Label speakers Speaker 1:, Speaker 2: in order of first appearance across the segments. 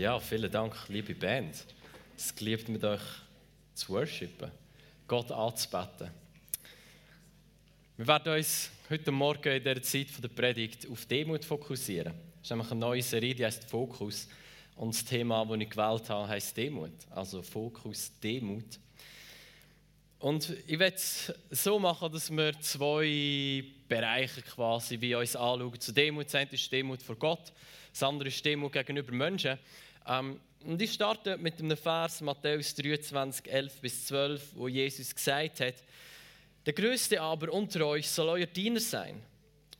Speaker 1: Ja, vielen Dank, liebe Band. Es geliebt mit euch zu worshipen, Gott anzubeten. Wir werden uns heute Morgen in der Zeit der Predigt auf Demut fokussieren. Das ist nämlich eine neue Serie, die heißt Fokus. Und das Thema, das ich gewählt habe, heißt Demut. Also Fokus Demut. Und ich werde es so machen, dass wir zwei Bereiche quasi wie uns anschauen. Zu Demut das eine ist Demut vor Gott, das andere ist Demut gegenüber Menschen. Ähm, und ich starte mit einem Vers, Matthäus 23, 11 bis 12, wo Jesus gesagt hat, der Größte aber unter euch soll euer Diener sein.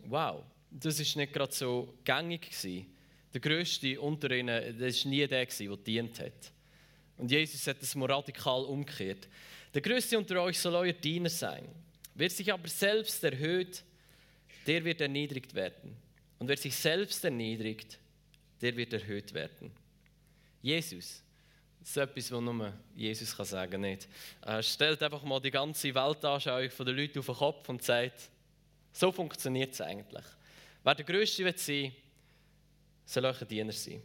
Speaker 1: Wow, das ist nicht gerade so gängig gewesen. Der Größte unter ihnen, das war nie der, der dient hat. Und Jesus hat das radikal umgekehrt. Der Größte unter euch soll euer Diener sein. Wer sich aber selbst erhöht, der wird erniedrigt werden. Und wer sich selbst erniedrigt, der wird erhöht werden. Jesus, das ist etwas, was nur Jesus kann sagen. Nicht. Er stellt einfach mal die ganze Weltanschauung der Leute auf den Kopf und sagt, so funktioniert es eigentlich. Wer der Größte wird sein, soll euch ein Diener sein.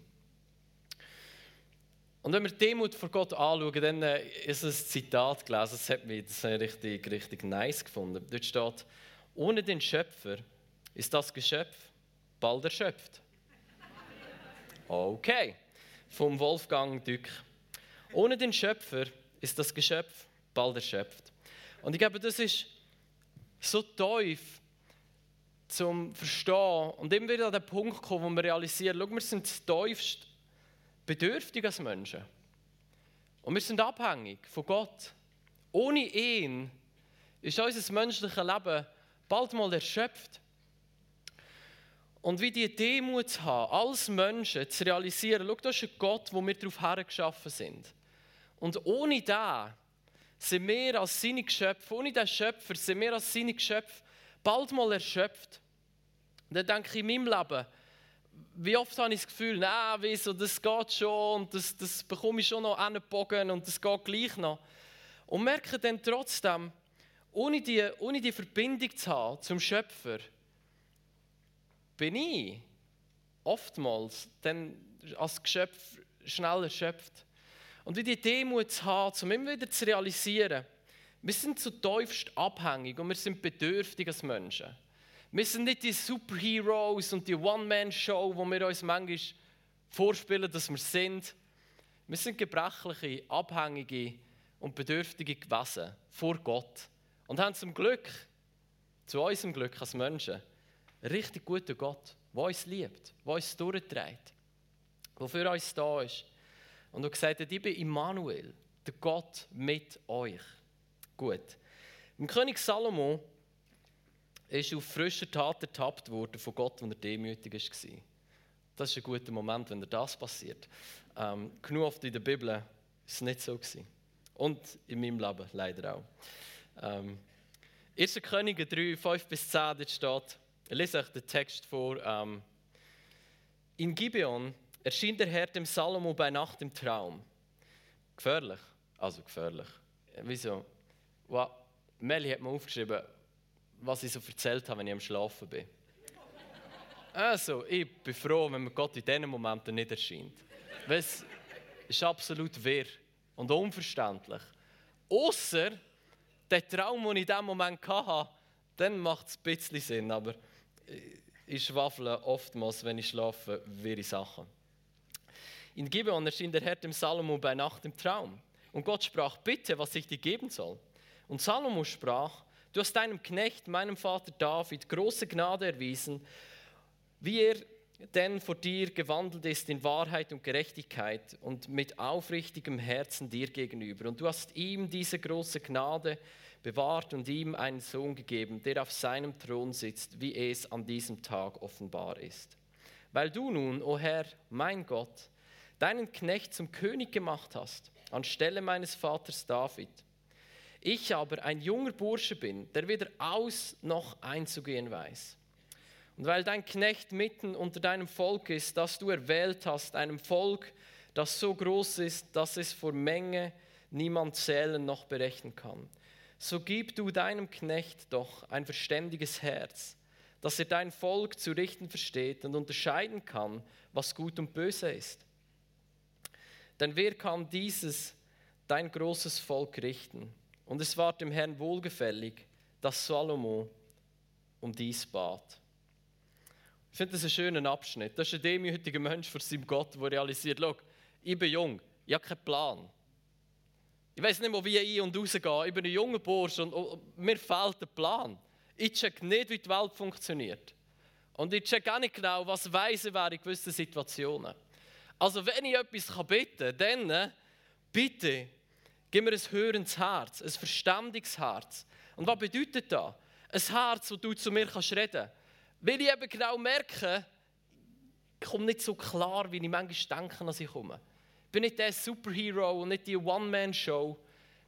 Speaker 1: Und wenn wir Demut vor Gott anschauen, dann äh, ist ein Zitat gelesen, das hat mich das richtig, richtig nice gefunden. Dort steht, ohne den Schöpfer ist das Geschöpf bald erschöpft. Okay, vom Wolfgang Dück. Ohne den Schöpfer ist das Geschöpf bald erschöpft. Und ich glaube, das ist so tief zum Verstehen und immer wieder an den Punkt kommen, wo wir realisieren, schau, wir sind tiefst bedürftig als Menschen. Und wir sind abhängig von Gott. Ohne ihn ist unser menschliches Leben bald mal erschöpft. Und wie die Demut haben, als Menschen zu realisieren, schau, das ist ein Gott, wo wir darauf hergeschaffen sind. Und ohne den sind wir als seine Geschöpfe, ohne den Schöpfer sind wir als seine Geschöpfe bald mal erschöpft. Und dann denke ich in meinem Leben, wie oft habe ich das Gefühl, nein, wieso, das geht schon und das, das bekomme ich schon noch angebogen und das geht gleich noch. Und merke dann trotzdem, ohne die, ohne die Verbindung zu haben zum Schöpfer, bin ich oftmals dann als Geschöpf schnell erschöpft. Und wie die Demut zu haben, um immer wieder zu realisieren, wir sind zu tiefst abhängig und wir sind bedürftig als Menschen. Wir sind nicht die Superheroes und die One-Man-Show, wo wir uns manchmal vorspielen, dass wir sind. Wir sind gebrechliche, abhängige und bedürftige Gewesen vor Gott und haben zum Glück, zu unserem Glück als Menschen, richtig guten Gott, der uns liebt, der uns durchträgt, der für uns da ist. Und er gesagt hat, ich bin Immanuel, der Gott mit euch. Gut. Im König Salomo ist auf frischer Tat ertappt worden von Gott, wenn er demütig war. Das ist ein guter Moment, wenn das passiert. Ähm, genug oft in der Bibel war es nicht so. Gewesen. Und in meinem Leben leider auch. Ähm, 1. Könige 3, 5 bis 10, dort steht, ich lese euch den Text vor. Ähm, in Gibeon erschien der Herr dem Salomo bei Nacht im Traum. Gefährlich. Also gefährlich. Wieso? Wow. Melly hat mir aufgeschrieben, was ich so erzählt habe, wenn ich am Schlafen bin. Also, ich bin froh, wenn mir Gott in diesen Momenten nicht erscheint. Weil es ist absolut wirr und unverständlich. Außer der Traum, den ich in diesem Moment hatte, dann macht es ein bisschen Sinn. Aber ich schwafle oftmals, wenn ich schlafe, wirre Sachen. In Gibeon erschien der Herr dem Salomo bei Nacht im Traum. Und Gott sprach, bitte, was ich dir geben soll. Und Salomo sprach, Du hast deinem Knecht, meinem Vater David, große Gnade erwiesen, wie er denn vor dir gewandelt ist in Wahrheit und Gerechtigkeit und mit aufrichtigem Herzen dir gegenüber. Und du hast ihm diese große Gnade bewahrt und ihm einen Sohn gegeben, der auf seinem Thron sitzt, wie es an diesem Tag offenbar ist. Weil du nun, o Herr, mein Gott, deinen Knecht zum König gemacht hast, anstelle meines Vaters David, ich aber ein junger Bursche bin, der weder aus noch einzugehen weiß. Und weil dein Knecht mitten unter deinem Volk ist, das du erwählt hast, einem Volk, das so groß ist, dass es vor Menge niemand zählen noch berechnen kann, so gib du deinem Knecht doch ein verständiges Herz, dass er dein Volk zu richten versteht und unterscheiden kann, was gut und böse ist. Denn wer kann dieses, dein großes Volk, richten? Und es war dem Herrn wohlgefällig, dass Salomo um dies bat. Ich finde das einen schönen Abschnitt. Das ist ein demütiger Mensch vor seinem Gott, der realisiert, schau, ich bin jung, ich habe keinen Plan. Ich weiß nicht mehr, wie ich ein- und rausgehe. Ich bin ein junger Bursch und, mir fehlt der Plan. Ich check nicht, wie die Welt funktioniert. Und ich check auch nicht genau, was weise wäre in gewissen Situationen. Also wenn ich etwas bitten kann, dann äh, bitte gib mir ein hörendes Herz, ein verständiges Herz. Und was bedeutet das? Ein Herz, wo du zu mir kannst reden kannst. Weil ich eben genau merke, ich komme nicht so klar, wie ich manchmal denke, als ich komme. Bin nicht der Superhero und nicht die One-Man-Show,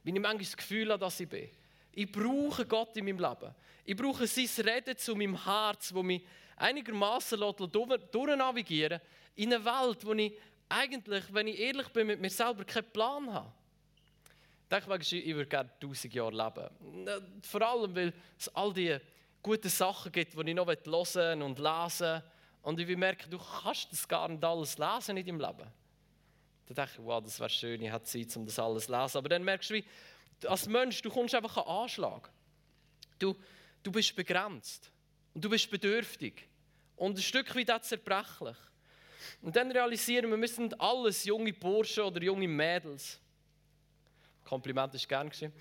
Speaker 1: wie ich manchmal das Gefühl habe, dass ich bin. Ich brauche Gott in meinem Leben. Ich brauche sein Reden zu meinem Herz, wo mich einigermaßen durchnavigieren in eine Welt, wo ich eigentlich, wenn ich ehrlich bin, mit mir selber keinen Plan habe. Ich denke, ich würde gerne 1000 Jahre leben. Vor allem, weil es all die guten Sachen gibt, die ich noch hören und lesen Und ich merke, du kannst das gar nicht alles lesen in deinem Leben. Dann denke ich, wow, das wäre schön, ich hätte Zeit, um das alles zu lesen. Aber dann merkst du, wie, als Mensch, du kommst einfach einen Anschlag. Du, du bist begrenzt. Und du bist bedürftig. Und ein Stück weit auch zerbrechlich. Und dann realisieren wir, wir sind alles junge Burschen oder junge Mädels. Kompliment ist gern geschehen.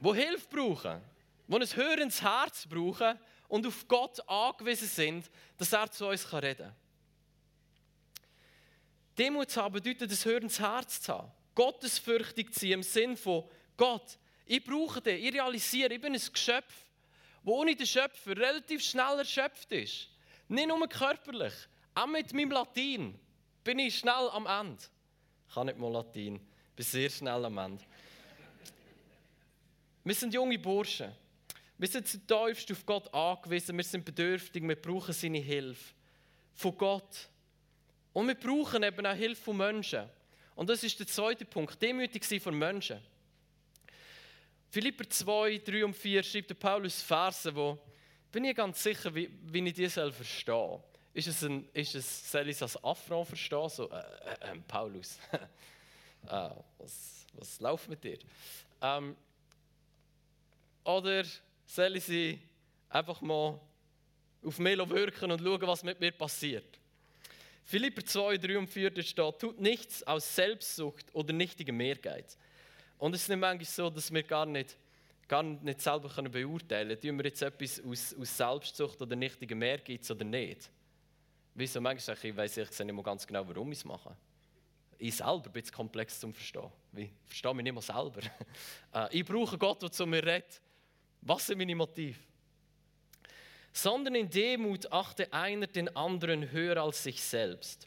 Speaker 1: wo Hilfe brauchen, wo ein hörendes Herz brauchen und auf Gott angewiesen sind, dass er zu uns reden kann. Demut zu haben bedeutet, ein hörendes Herz zu haben. Gottesfürchtig zu sein im Sinn von Gott, ich brauche dich, ich realisiere, ich bin ein Geschöpf, wo ohne den Schöpfer relativ schnell erschöpft ist. Nicht nur körperlich, auch mit meinem Latein bin ich schnell am Ende. Ich kann nicht mal Latein, bin sehr schnell am Ende. Wir sind junge Burschen. Wir sind zutiefst auf Gott angewiesen, wir sind bedürftig, wir brauchen seine Hilfe von Gott. Und wir brauchen eben auch Hilfe von Menschen. Und das ist der zweite Punkt, demütig sein von Menschen. Philipper 2, 3 und 4 schreibt der Paulus Verse, wo bin ich ganz sicher, wie, wie ich die soll verstehen Ist es, ein, ist es soll ich es als Affront verstehen? So, äh, äh, äh Paulus, äh, was, was läuft mit dir? Ähm, oder soll ich sie einfach mal auf mich wirken und schauen, was mit mir passiert? Philipper 2, 3 und 4 steht, tut nichts aus Selbstsucht oder nichtigem Ehrgeiz und es ist nicht manchmal so, dass wir gar nicht, gar nicht selber können beurteilen können, tun wir jetzt etwas aus, aus Selbstsucht oder nichtigem Ehrgeiz oder nicht. Wieso manchmal ich weiß ich nicht mal ganz genau, warum ich es mache. Ich selber bin es komplex zum Verstehen. Ich verstehe mich nicht mal selber. Äh, ich brauche Gott, der zu mir redet. Was sind meine Motive? Sondern in Demut achte einer den anderen höher als sich selbst.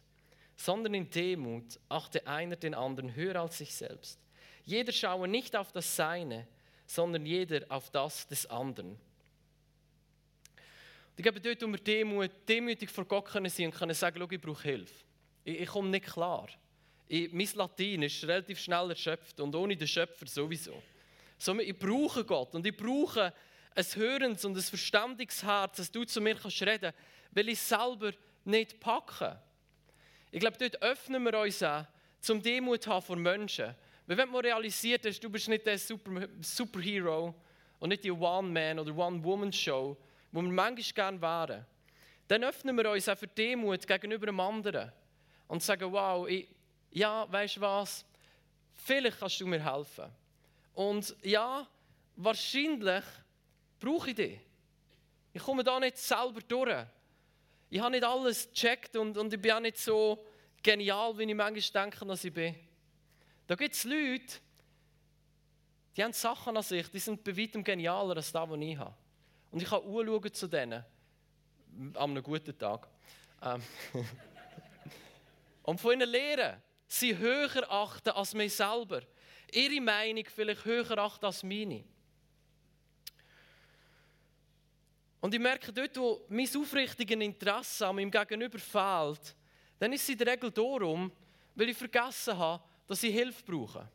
Speaker 1: Sondern in Demut achte einer den anderen höher als sich selbst. Jeder schaue nicht auf das Seine, sondern jeder auf das des anderen. Ich glaube, dort, wo wir Demut, demütig vor Gott können sein und können sagen, ich brauche Hilfe. Ich, ich komme nicht klar. Ich, mein Latein ist relativ schnell erschöpft und ohne den Schöpfer sowieso. Somit, ich brauche Gott und ich brauche ein hörendes und ein verständiges Herz, dass du zu mir kannst reden, weil ich selber nicht packe. Ich glaube, dort öffnen wir uns auch, zum Demut haben vor Menschen. Weil wenn man realisiert hast, du bist nicht der Super Superhero und nicht die One-Man- oder One-Woman-Show, wo wir manchmal gerne wären, dann öffnen wir uns auch für Demut gegenüber einem anderen und sagen, wow, ich, ja, weißt du was, vielleicht kannst du mir helfen. Und ja, wahrscheinlich brauche ich dich. Ich komme da nicht selber durch. Ich habe nicht alles gecheckt und, und ich bin auch nicht so genial, wie ich manchmal denke, dass ich bin. Da gibt es Leute, die haben Sachen an sich, die sind bei weitem genialer als das, was ich habe. Und ich kann anschauen zu denen, an einem guten Tag. Ähm und von ihnen lernen, sie höher achten als mich selber. Ihre Meinung vielleicht höher achten als meine. Und ich merke, dort, wo mein aufrichtiges Interesse an meinem Gegenüber fehlt, dann ist es in der Regel darum, weil ich vergessen habe, dass ich Hilfe brauche.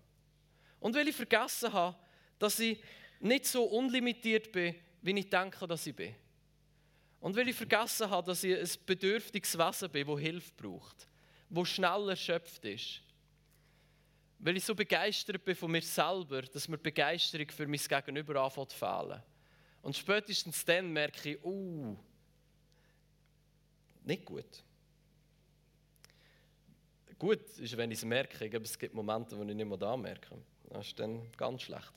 Speaker 1: Und weil ich vergessen habe, dass ich nicht so unlimitiert bin, wie ich denke, dass ich bin. Und weil ich vergessen habe, dass ich ein bedürftiges Wesen bin, das Hilfe braucht. wo schnell erschöpft ist. Weil ich so begeistert bin von mir selber, dass mir Begeisterung für mein Gegenüber anfängt zu fehlen. Und spätestens dann merke ich, uh, nicht gut. Gut ist, wenn ich es merke, aber es gibt Momente, wo ich nicht mehr da merke. Das ist dann ganz schlecht.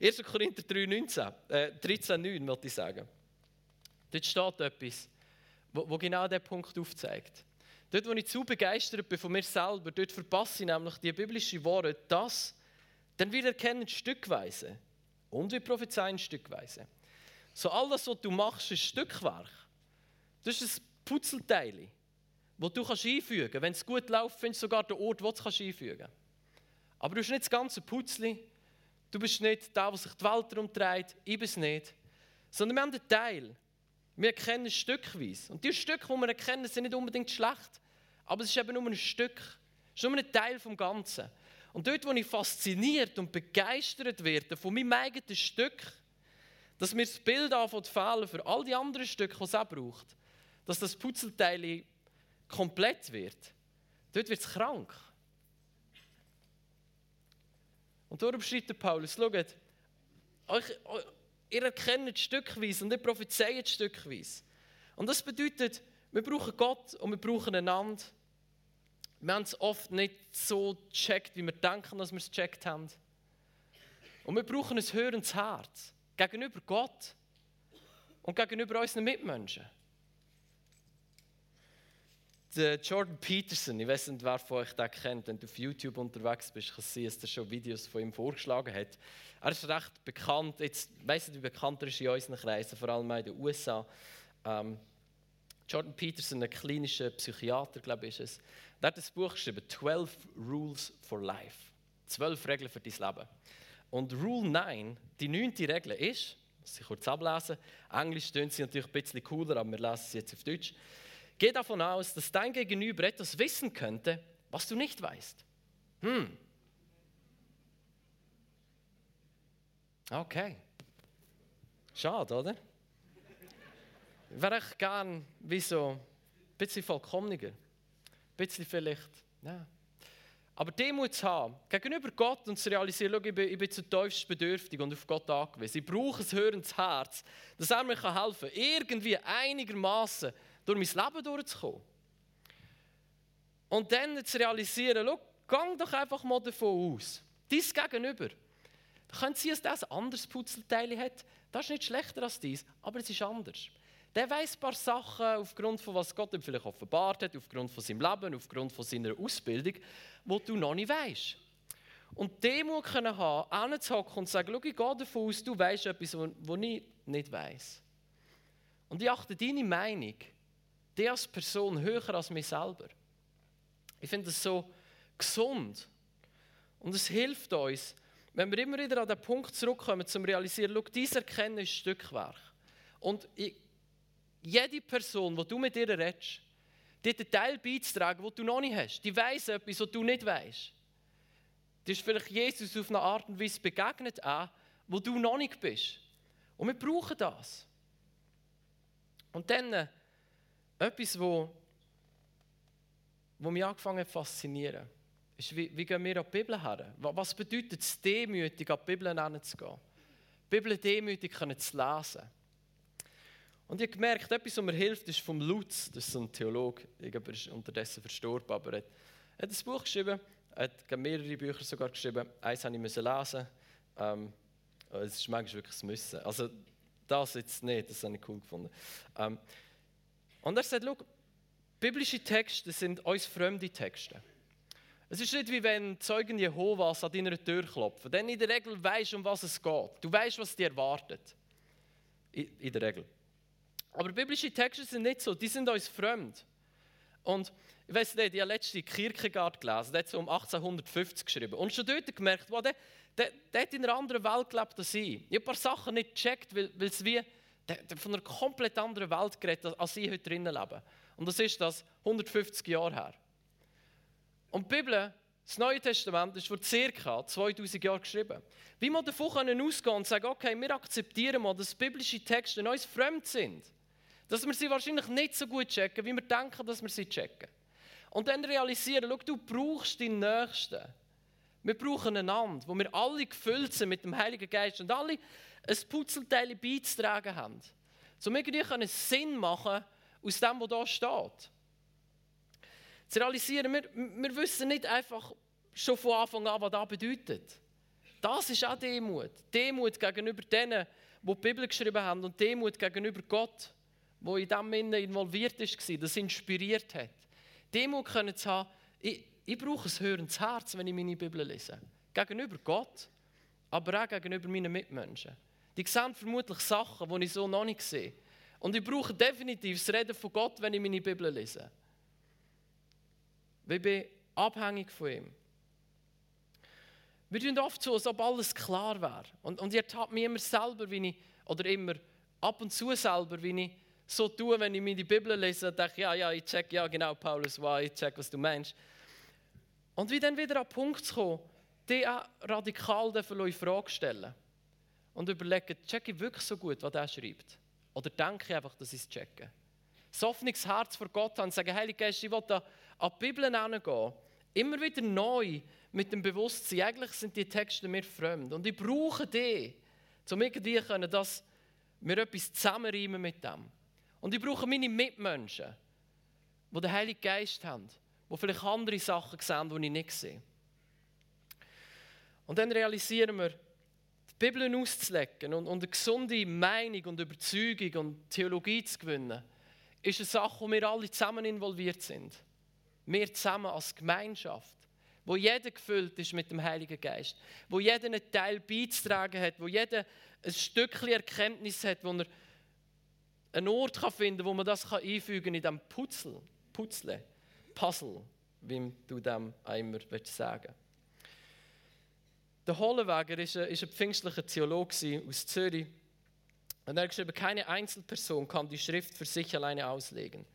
Speaker 1: 1. Korinther 3, 19, äh, 13, 9, wollte ich sagen. Dort steht etwas, wo, wo genau diesen Punkt aufzeigt. Dort, wo ich zu begeistert bin von mir selber, dort verpasse ich nämlich die biblischen Worte, das dann wieder erkennen stückweise und wir prophezeien stückweise. So all das, was du machst, ist Stückwerk. Das ist ein Putzelteil, das du einfügen kannst. Wenn es gut läuft, findest du sogar den Ort, wo du es einfügen kannst. Aber du bist nicht das ganze Putzli. Du bist nicht der, der sich die Welt herumtreibt. Ich bin es nicht. Sondern wir haben einen Teil. Wir erkennen stückweise. Und die Stücke, die wir erkennen, sind nicht unbedingt schlecht. Aber es ist eben nur ein Stück. Es ist nur ein Teil vom Ganzen. Und dort, wo ich fasziniert und begeistert werde von meinem eigenen Stück, dass mir das Bild anfängt fehlen für all die anderen Stücke, die es auch braucht, dass das Puzzleteil komplett wird, dort wird es krank. Und darum schreibt der Paulus, schaut, euch, ihr erkennt stückweise und ihr prophezeit stückweise. Und das bedeutet, wir brauchen Gott und wir brauchen einander. Wir haben es oft nicht so gecheckt, wie wir denken, dass wir es gecheckt haben. Und wir brauchen ein hörendes Herz gegenüber Gott und gegenüber unseren Mitmenschen. Jordan Peterson, ich weiß nicht, wer von euch den kennt, wenn du auf YouTube unterwegs bist, kannst du sehen, dass er schon Videos von ihm vorgeschlagen hat. Er ist recht bekannt, jetzt weiß nicht, wie bekannt er ist in unseren Kreisen, vor allem in den USA. Ähm, Jordan Peterson, ein klinischer Psychiater, glaube ich, ist es. Der hat ein Buch geschrieben, 12 Rules for Life. Zwölf Regeln für dein Leben. Und Rule 9, die neunte Regel ist, muss ich kurz ablesen, Englisch tönt sie natürlich ein bisschen cooler, aber wir lesen sie jetzt auf Deutsch. Geh davon aus, dass dein Gegenüber etwas wissen könnte, was du nicht weißt. Hm. Okay. Schade, oder? Wäre ich gern wie so ein bisschen vollkommener. Ein bisschen vielleicht, ja. Aber Demut zu haben, gegenüber Gott und zu realisieren, schau, ich bin, ich bin zutiefst bedürftig und auf Gott angewiesen. Ich brauche ein hörendes Herz, dass er mir helfen kann, irgendwie einigermaßen durch mein Leben durchzukommen. Und dann zu realisieren, schau, gang doch einfach mal davon aus, dies Gegenüber, da könnte sein, dass das ein anderes Puzelteil hat. Das ist nicht schlechter als dies, aber es ist anders. Der weiß ein paar Sachen aufgrund von was Gott ihm vielleicht offenbart hat, aufgrund von seinem Leben, aufgrund von seiner Ausbildung, wo du noch nicht weißt. Und Demut können haben, hinzuhocken und sagen, schau, ich gehe davon aus, du weißt etwas, was ich nicht weiß. Und ich achte deine Meinung, die als Person höher als mich selber. Ich finde das so gesund. Und es hilft uns, wenn wir immer wieder an den Punkt zurückkommen, zum realisieren, schau, dieses Erkennen ist Stückwerk. Und ich, jede Person, die du mit ihr redest, hat einen Teil beizutragen, den du noch nicht hast. Die weiß etwas, was du nicht weißt. Die ist vielleicht Jesus auf eine Art und Weise begegnet, auch, wo du noch nicht bist. Und wir brauchen das. Und dann äh, etwas, wo, wo mich angefangen hat zu faszinieren, ist, wie, wie gehen wir an die Bibel her? Was bedeutet es, demütig an die Bibel hinzugehen? Die Bibel demütig zu lesen. Und ich habe gemerkt, etwas, was mir hilft, ist vom Lutz, das ist so ein Theologe, ich glaube, er ist unterdessen verstorben, aber er hat, ein Buch geschrieben, er hat mehrere Bücher sogar geschrieben, eins musste ich lesen, ähm, es ist manchmal wirklich ein Müssen. Also das jetzt nicht, das habe ich cool gefunden. Ähm, und er sagt, schau, biblische Texte sind uns fremde Texte. Es ist nicht wie wenn Zeugen Jehovas an deiner Tür klopfen. Denn in der Regel weißt du, um was es geht. Du weißt, was dir erwartet. In der Regel. Aber biblische Texte sind nicht so, die sind uns fremd. Und ich weiß nicht, ich habe letzte Kierkegaard gelesen, der hat so um 1850 geschrieben. Und schon dort gemerkt, wow, der, der, der hat in einer anderen Welt gelebt als ich. Ich habe ein paar Sachen nicht gecheckt, weil, weil es wie der, der von einer komplett anderen Welt geredet, als ich heute drinnen lebe. Und das ist das 150 Jahre her. Und die Bibel, das Neue Testament, ist vor ca. 2000 Jahren geschrieben. Wie wir davon können ausgehen und sagen, okay, wir akzeptieren mal, dass biblische Texte uns fremd sind. Dass wir sie wahrscheinlich nicht so gut checken, wie wir denken, dass wir sie checken. Und dann realisieren, schau, du brauchst deinen Nächsten. Wir brauchen einander, wo wir alle gefüllt sind mit dem Heiligen Geist und alle ein Putzelteil beizutragen haben. So wir können Sinn machen aus dem, was da steht. Zu realisieren, wir, wir wissen nicht einfach schon von Anfang an, was das bedeutet. Das ist auch Demut. Demut gegenüber denen, die die Bibel geschrieben haben und Demut gegenüber Gott, wo in dem Sinne involviert war, das inspiriert hat. Demut können zu haben, ich, ich brauche ein hörendes Herz, wenn ich meine Bibel lese. Gegenüber Gott, aber auch gegenüber meinen Mitmenschen. Die sehen vermutlich Sachen, die ich so noch nicht sehe. Und ich brauche definitiv das Reden von Gott, wenn ich meine Bibel lese. Weil ich bin abhängig von ihm. Wir tun oft so, als ob alles klar wäre. Und, und ich ertappe mich immer selber, wie ich, oder immer ab und zu selber, wie ich so tue, wenn ich mir die Bibel lese, denke ja, ja, ich check, ja, genau, Paulus, wow, ich check, was du meinst. Und wie dann wieder an den Punkt zu kommen, die auch radikal in Frage stellen und überlegen, checke ich wirklich so gut, was er schreibt? Oder denke ich einfach, dass ich es checke? Das offenes Herz vor Gott haben und sagen, Heilige Geist, ich will da an die Bibel herangehen. Immer wieder neu mit dem Bewusstsein, eigentlich sind die Texte mir fremd. Und ich brauche die, um irgendwie können, dass wir etwas zusammenreimen mit dem. Und ich brauche meine Mitmenschen, die den Heiligen Geist haben, die vielleicht andere Sachen sehen, die ich nicht sehe. Und dann realisieren wir, die Bibel auszulegen und, und eine gesunde Meinung und Überzeugung und Theologie zu gewinnen, ist eine Sache, wo wir alle zusammen involviert sind. Wir zusammen als Gemeinschaft wo jeder gefüllt ist mit dem Heiligen Geist, wo jeder einen Teil beizutragen hat, wo jeder ein Stückchen Erkenntnis hat, wo er einen Ort kann finden wo man das einfügen kann in diesem Putzel, Putzle, Puzzle, wie du dem einmal sagen Der Hollenweger war ein, ein pfingstlicher Theologe aus Zürich. Und er hat geschrieben, keine Einzelperson kann die Schrift für sich alleine auslegen.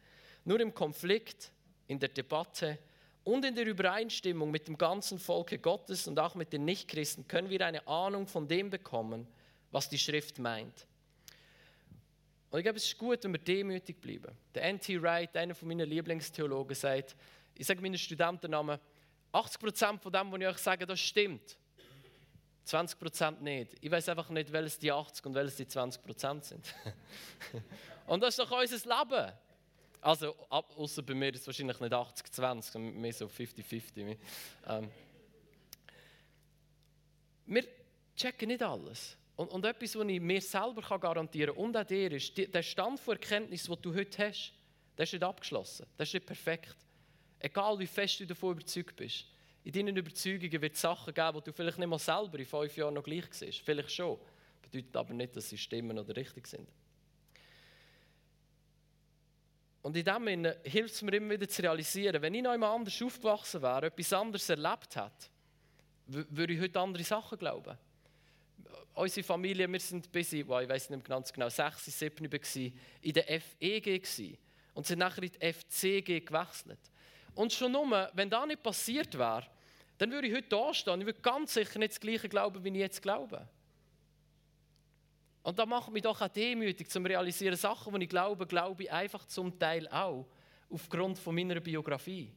Speaker 1: Nur im Konflikt, in der Debatte, und in der Übereinstimmung mit dem ganzen Volke Gottes und auch mit den Nichtchristen können wir eine Ahnung von dem bekommen, was die Schrift meint. Und ich glaube, es ist gut, wenn wir demütig bleiben. Der N.T. Wright, einer von meinen Lieblingstheologen, sagt, ich sage meinen Studentennamen, 80% von dem, was ich euch sage, das stimmt. 20% nicht. Ich weiß einfach nicht, welches die 80 und welches die 20% sind. und das ist doch unser Leben. Also, außer bei mir ist es wahrscheinlich nicht 80-20, mehr so 50-50. Ähm, wir checken nicht alles. Und, und etwas, was ich mir selber garantieren kann, und auch dir, ist, die, der Stand von Erkenntnis, den du heute hast, der ist nicht abgeschlossen. Der ist nicht perfekt. Egal, wie fest du davon überzeugt bist. In deinen Überzeugungen wird es Sachen geben, die du vielleicht nicht mal selber in fünf Jahren noch gleich siehst. Vielleicht schon. Bedeutet aber nicht, dass sie stimmen oder richtig sind. Und in dem Sinne hilft es mir immer wieder zu realisieren, wenn ich noch einmal anders aufgewachsen wäre, etwas anderes erlebt hätte, würde ich heute andere Sachen glauben. Unsere Familie, wir sind bis, ich weiß nicht ganz genau, 6, 7 gewesen, in der FEG gewesen, und sind nachher in die FCG gewechselt. Und schon nur, wenn das nicht passiert wäre, dann würde ich heute da stehen. Ich würde ganz sicher nicht das Gleiche glauben, wie ich jetzt glaube. Und da macht mich doch auch demütig, zum realisieren, Sachen, die ich glaube, glaube ich einfach zum Teil auch aufgrund von meiner Biografie.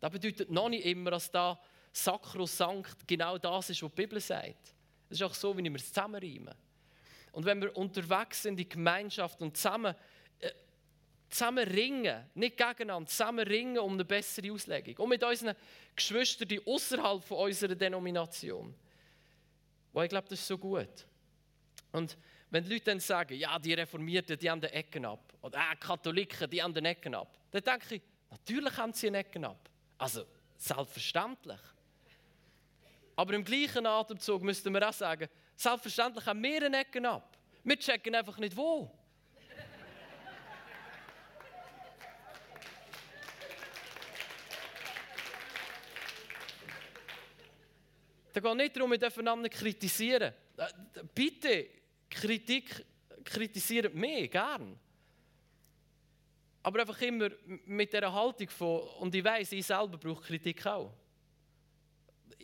Speaker 1: Das bedeutet noch nicht immer, dass da sakrosankt genau das ist, was die Bibel sagt. Es ist auch so, wie wir es zusammenreimen. Und wenn wir unterwegs sind in die Gemeinschaft und zusammen, äh, zusammen ringen, nicht gegeneinander, zusammen ringen um eine bessere Auslegung. Und mit unseren Geschwistern die außerhalb unserer Denomination. Weil ich glaube, das ist so gut. Und wenn die Leute dann sagen, ja, die Reformierten, die haben den Ecken ab, oder äh, Katholiken, die haben den Ecken ab, dann denke ich, natürlich haben sie einen Ecken ab. Also, selbstverständlich. Aber im gleichen Atemzug müssten wir auch sagen, selbstverständlich haben wir einen Ecken ab. Wir checken einfach nicht wo. Da geht nicht darum, wir dürfen einander kritisieren. Äh, bitte, Kritik kritisiert mich gern. Aber einfach immer mit der Haltung von, und ich weiß, ich selber brauche Kritik auch.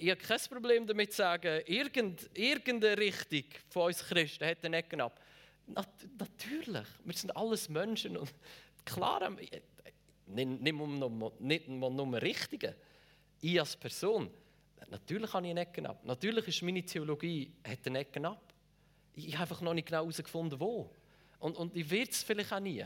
Speaker 1: Ich habe kein Problem damit zu sagen, irgend, irgendeine Richtung von uns Christen hat den Ecken. Nat natürlich, wir sind alles Menschen und klar, nicht, nicht, nur, nicht nur Richtige. Ich als Person, natürlich habe ich eine Ecken ab. Natürlich ist meine Theologie hat eine Ecken ab. Ich habe einfach noch nicht genau herausgefunden, wo. Und, und ich werde es vielleicht auch nie.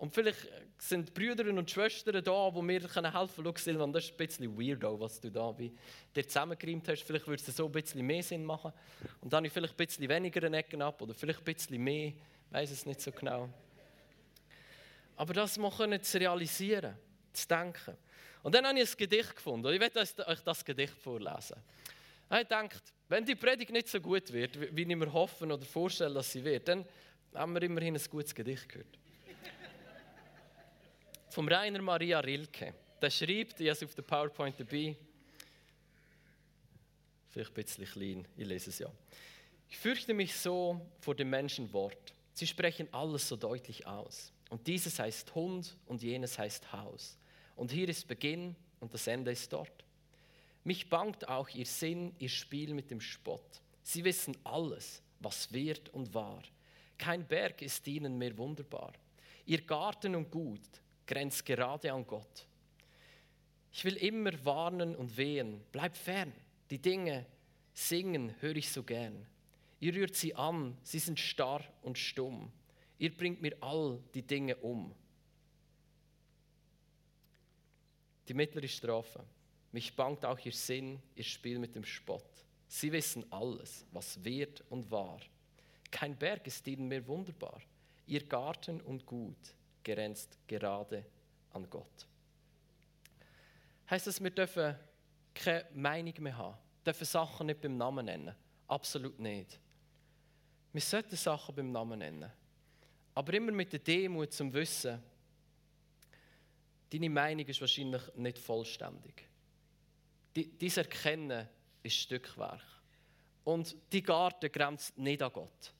Speaker 1: Und vielleicht sind Brüder und Schwestern da, die mir helfen können. Schau, Silvan, das ist ein bisschen weirdo, was du da wie dir zusammengereimt hast. Vielleicht würde es so ein bisschen mehr Sinn machen. Und dann habe ich vielleicht ein bisschen weniger eine Ecken ab oder vielleicht ein bisschen mehr. Ich weiß es nicht so genau. Aber das mal können zu realisieren, zu denken. Und dann habe ich ein Gedicht gefunden. Ich werde euch das Gedicht vorlesen. Ich denke, wenn die Predigt nicht so gut wird, wie ich mir hoffe oder vorstelle, dass sie wird, dann haben wir immerhin ein gutes Gedicht gehört. Vom Rainer Maria Rilke. Der schreibt, ich habe es auf der PowerPoint dabei, vielleicht ein bisschen klein, ich lese es ja. Ich fürchte mich so vor dem Menschenwort. Sie sprechen alles so deutlich aus. Und dieses heißt Hund und jenes heißt Haus. Und hier ist Beginn und das Ende ist dort. Mich bangt auch ihr Sinn, ihr Spiel mit dem Spott. Sie wissen alles, was wird und war. Kein Berg ist ihnen mehr wunderbar. Ihr Garten und Gut grenzt gerade an Gott. Ich will immer warnen und wehen. Bleib fern. Die Dinge singen höre ich so gern. Ihr rührt sie an, sie sind starr und stumm. Ihr bringt mir all die Dinge um. Die mittlere Strophe. Mich bangt auch ihr Sinn, ihr Spiel mit dem Spott. Sie wissen alles, was wird und war. Kein Berg ist ihnen mehr wunderbar. Ihr Garten und Gut grenzt gerade an Gott. Heißt das, wir dürfen keine Meinung mehr haben, dürfen Sachen nicht beim Namen nennen? Absolut nicht. Wir sollten Sachen beim Namen nennen. Aber immer mit der Demut zum Wissen, deine Meinung ist wahrscheinlich nicht vollständig. Dies Erkennen ist Stückwerk. Und die Garten grenzt nicht an Gott.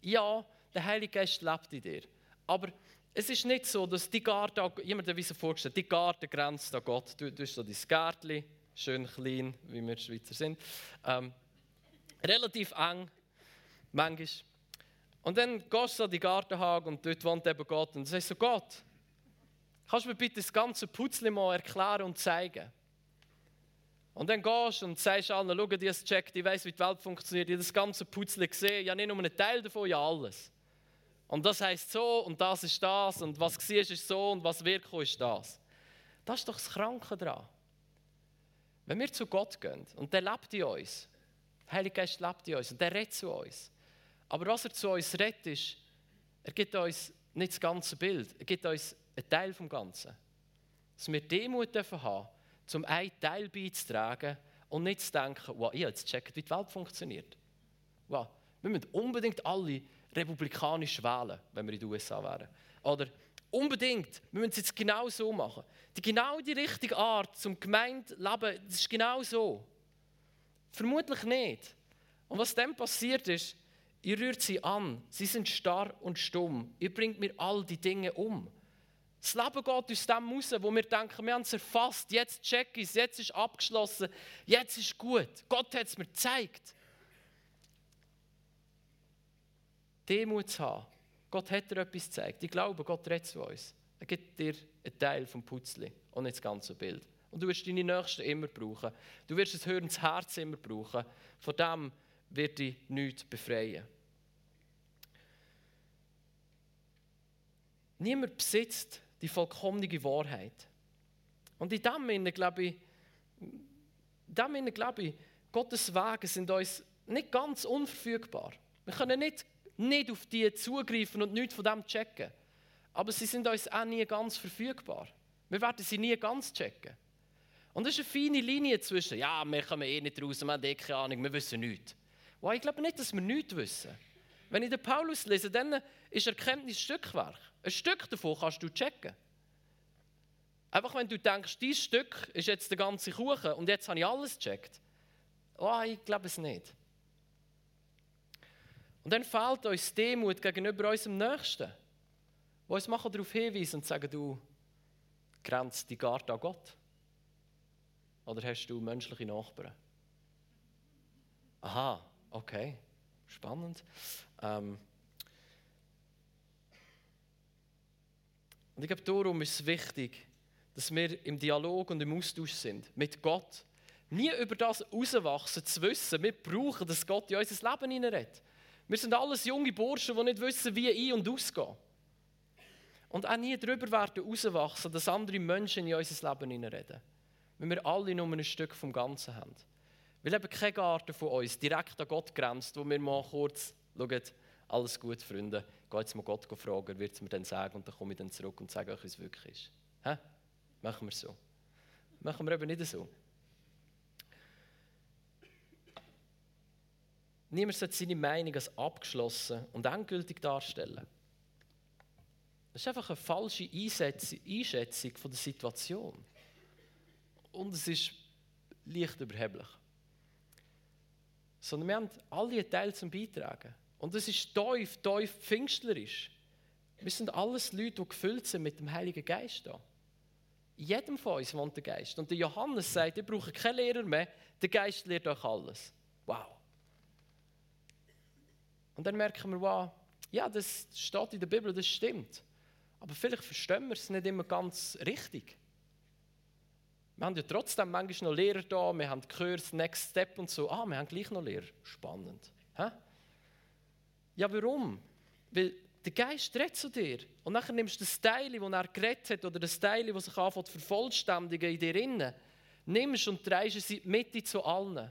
Speaker 1: Ja, der Heilige Geist lebt in dir. Aber es ist nicht so, dass die Garten, jemand hat sich vorgestellt, die Garten grenzt an Gott. Du, du hast so dein Gärtchen, schön klein, wie wir Schweizer sind. Ähm, relativ eng, manchmal. Und dann gehst du an die Gartenhage und dort wohnt eben Gott. Und du sagst so, Gott, kannst du mir bitte das ganze Putzli mal erklären und zeigen? Und dann gehst du und sagst allen, schau, die es checkt, ich weiß, wie die Welt funktioniert, ich habe das ganze Putzli gesehen, ja nicht nur einen Teil davon, ja alles. Und das heißt so und das ist das und was war ist so und was wird ist das. Das ist doch das Kranke daran. Wenn wir zu Gott gehen und der lebt in uns, der Heilige Geist lebt in uns und der redet zu uns, aber was er zu uns redet, ist, er gibt uns nicht das ganze Bild, er gibt uns einen Teil vom Ganzen. Dass wir Demut dürfen haben, um einen Teil beizutragen und nicht zu denken, wow, ich habe jetzt gecheckt, wie die Welt funktioniert. Wow, wir müssen unbedingt alle republikanisch wählen, wenn wir in den USA wären. Oder unbedingt, wir müssen es jetzt genau so machen. Die genau die richtige Art zum Gemeindeleben, das ist genau so. Vermutlich nicht. Und was dann passiert ist, Ihr rührt sie an, sie sind starr und stumm. Ihr bringt mir all die Dinge um. Das Leben geht aus dem raus, wo wir denken, wir haben es erfasst, jetzt check ich es, jetzt ist abgeschlossen, jetzt ist gut. Gott hat es mir gezeigt. Demut zu haben. Gott hat dir etwas gezeigt. Ich glaube, Gott redet zu uns. Er gibt dir einen Teil vom Putzli und nicht das ganze Bild. Und du wirst deine Nächsten immer brauchen. Du wirst das hörendes Herz immer brauchen. Von dem wird dich nichts befreien. Niemand besitzt die vollkommene Wahrheit. Und in dem Sinne glaube ich, in dem Sinne glaube ich, Gottes Wege sind uns nicht ganz unverfügbar. Wir können nicht, nicht auf die zugreifen und nichts von dem checken. Aber sie sind uns auch nie ganz verfügbar. Wir werden sie nie ganz checken. Und das ist eine feine Linie zwischen, ja, wir kommen eh nicht raus, wir haben eh keine Ahnung, wir wissen nichts. Wow, ich glaube nicht, dass wir nichts wissen. Wenn ich den Paulus lese, dann ist Erkenntnis Stückwerk. Ein Stück davon kannst du checken. Einfach wenn du denkst, dieses Stück ist jetzt der ganze Kuchen und jetzt habe ich alles gecheckt. Oh, ich glaube es nicht. Und dann fehlt uns Demut gegenüber unserem Nächsten, wo uns machen darauf hinweisen und sagen, du grenzt die Garde an Gott. Oder hast du menschliche Nachbarn? Aha, Okay, spannend. Ähm und ich glaube, darum ist es wichtig, dass wir im Dialog und im Austausch sind mit Gott. Nie über das herauswachsen, zu wissen, wir brauchen, dass Gott in unser Leben hineinredet. Wir sind alles junge Burschen, die nicht wissen, wie ein- und ausgehen. Und auch nie darüber werden herauswachsen, dass andere Menschen in unser Leben hineinreden. Wenn wir alle nur ein Stück vom Ganzen haben. Weil eben kein Garten von uns direkt an Gott grenzt, wo wir mal kurz schauen, alles gut, Freunde, geh jetzt mal Gott fragen, wird es mir dann sagen und dann komme ich dann zurück und sage euch, wie es wirklich ist. Hä? Machen wir so. Machen wir eben nicht so. Niemand sollte seine Meinung als abgeschlossen und endgültig darstellen. Das ist einfach eine falsche Einschätzung von der Situation. Und es ist leicht überheblich. Sondern wir haben alle einen Teil zum Beitragen. Und es ist tief, tief pfingstlerisch. Wir sind alles Leute, die gefüllt sind mit dem Heiligen Geist. Da. In jedem von uns wohnt der Geist. Und der Johannes sagt, ihr braucht keinen Lehrer mehr, der Geist lehrt euch alles. Wow. Und dann merken wir, wow, ja, das steht in der Bibel, das stimmt. Aber vielleicht verstehen wir es nicht immer ganz richtig. Wir haben ja trotzdem manchmal noch Lehrer da, wir haben gehört, Next Step und so. Ah, wir haben gleich noch Lehrer. Spannend. Hä? Ja, warum? Weil der Geist redet zu dir. Und nachher nimmst du das Teil, das er geredet hat, oder das Teil, das sich anfängt zu vervollständigen in dir innen, nimmst und drehst es in die Mitte zu allen.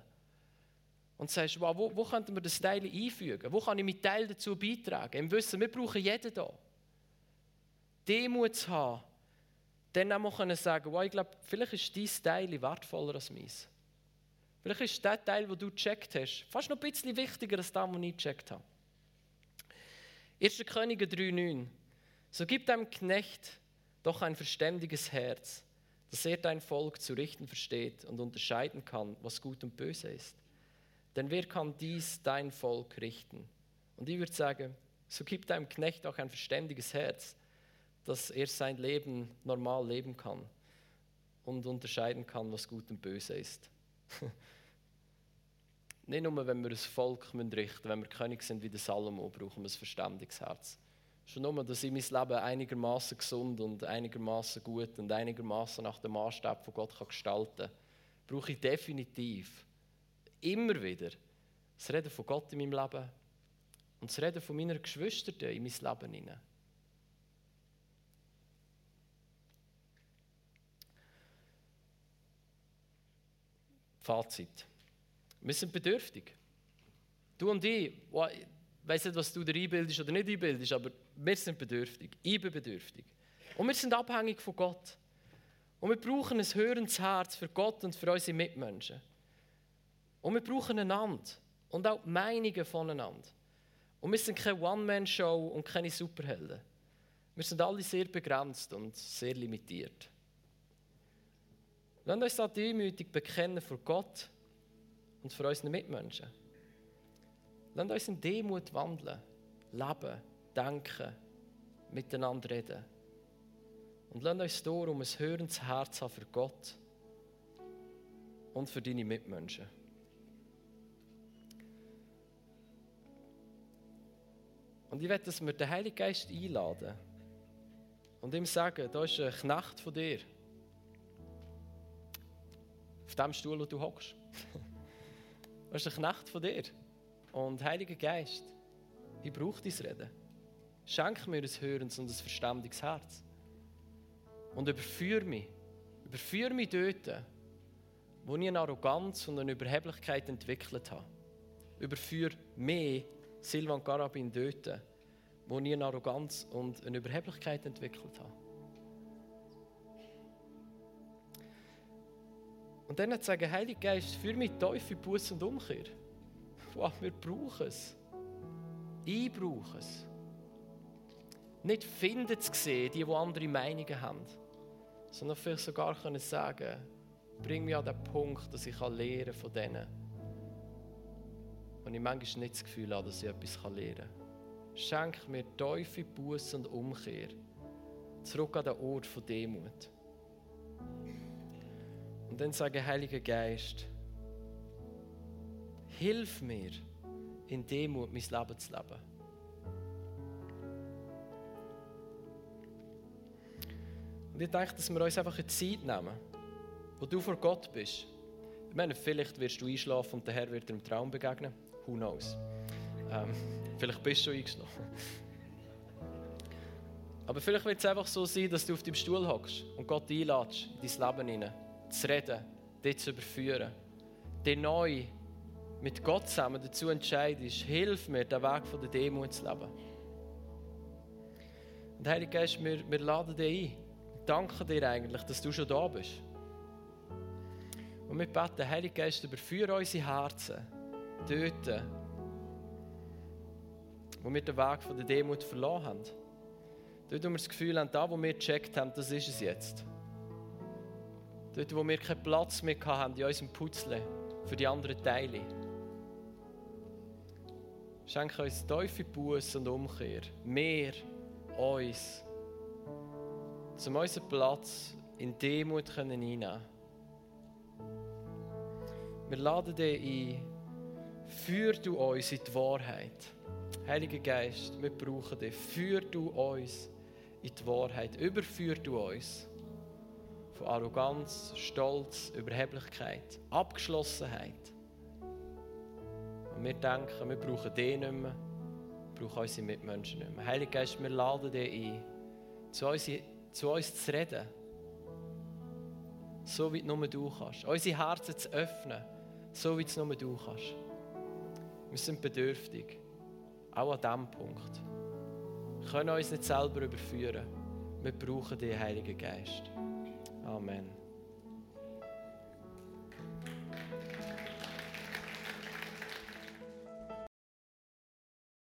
Speaker 1: Und sagst, wow, wo, wo könnten wir das Teil einfügen? Wo kann ich mit Teil dazu beitragen? Im Wissen, wir brauchen jeden da. Demut zu haben, dann auch können sagen, wow, ich glaube, vielleicht ist dein Teil wertvoller als meins. Vielleicht ist der Teil, den du gecheckt hast, fast noch ein bisschen wichtiger als der, den ich gecheckt habe. 1. Könige 3,9 So gib deinem Knecht doch ein verständiges Herz, dass er dein Volk zu richten versteht und unterscheiden kann, was gut und böse ist. Denn wer kann dies dein Volk richten? Und ich würde sagen, so gib deinem Knecht auch ein verständiges Herz, dass er sein Leben normal leben kann und unterscheiden kann, was gut und böse ist. Nicht nur, wenn wir ein Volk richten müssen, wenn wir König sind wie der Salomo, brauchen wir ein verständiges Herz. Schon nur, dass ich mein Leben einigermaßen gesund und einigermaßen gut und einigermaßen nach dem Maßstab von Gott gestalten kann, brauche ich definitiv immer wieder das Reden von Gott in meinem Leben und das Reden von meiner Geschwister in mein Leben hinein. Fazit. Wir sind bedürftig. Du und ich, ich weiß nicht, was du dir einbildest oder nicht einbildest, aber wir sind bedürftig. Ich bin bedürftig. Und wir sind abhängig von Gott. Und wir brauchen ein hörendes Herz für Gott und für unsere Mitmenschen. Und wir brauchen einander und auch Meinungen voneinander. Und wir sind keine One-Man-Show und keine Superhelden. Wir sind alle sehr begrenzt und sehr limitiert. Lasst uns da demütig bekennen vor Gott und für unsere Mitmenschen. Lasst uns in Demut wandeln, leben, denken, miteinander reden. Und lasst uns darum ein hörendes Herz haben für Gott und für deine Mitmenschen. Und ich werde, dass wir den Heiligen Geist einladen und ihm sagen, da ist ein Knecht von dir. Auf dem Stuhl, wo du hockst. Das ist ein Knecht von dir. Und Heiliger Geist, ich brauche dein Reden. Schenk mir ein hörendes und ein verständiges Herz. Und überführe mich. Überführe mich dort, wo ich eine Arroganz und eine Überheblichkeit entwickelt habe. Überführe mich, Silvan Karabin, dort, wo ich eine Arroganz und eine Überheblichkeit entwickelt habe. Und dann hat sagen, Heiliger Geist, führ mich Teufel, Buß und Umkehr. Wow, wir brauchen es. Ich brauche es. Nicht finden zu sehen, die, die andere Meinungen haben, sondern vielleicht sogar können sagen, bring mich an den Punkt, dass ich lernen von denen. Und ich manchmal nicht das Gefühl habe, dass ich etwas lernen kann. Schenk mir Teufel, Buß und Umkehr. Zurück an den Ort von Demut. Und dann sage Heiliger Geist, hilf mir, in Demut mein Leben zu leben. Und ich denke, dass wir uns einfach eine Zeit nehmen, wo du vor Gott bist. Ich meine, vielleicht wirst du einschlafen und der Herr wird dir im Traum begegnen. Who knows? Ähm, vielleicht bist du eingeschlafen. Aber vielleicht wird es einfach so sein, dass du auf deinem Stuhl hockst und Gott einladest, in dein Leben hinein, zu reden, dich zu überführen, dich neu mit Gott zusammen dazu entscheidest, hilf mir, den Weg von der Demut zu leben. Und Heilige Geist, wir, wir laden dich ein. Wir danken dir eigentlich, dass du schon da bist. Und wir beten, Heilige Geist, überführe unsere Herzen dort, wo wir den Weg von der Demut verloren haben. Dort, wo wir das Gefühl haben, da, wo wir gecheckt haben, das ist es jetzt. Dort, wo wir keinen Platz mehr haben in unserem Putzle für die anderen Teile. Schenke uns tiefe Buße und Umkehr. Mehr uns. Um unseren Platz in Demut können. Wir laden dich ein. Führ du uns in die Wahrheit. Heiliger Geist, wir brauchen dich. Führ du uns in die Wahrheit. Überführ du uns von Arroganz, Stolz, Überheblichkeit, Abgeschlossenheit. Und wir denken, wir brauchen dich nicht mehr, wir brauchen unsere Mitmenschen nicht mehr. Heiliger Geist, wir laden dich ein, zu uns, zu uns zu reden. So wie nur du kannst. Unsere Herzen zu öffnen, so wie es nur du kannst. Wir sind bedürftig, auch an diesem Punkt. Wir können uns nicht selber überführen. Wir brauchen den Heiligen Geist. Amen.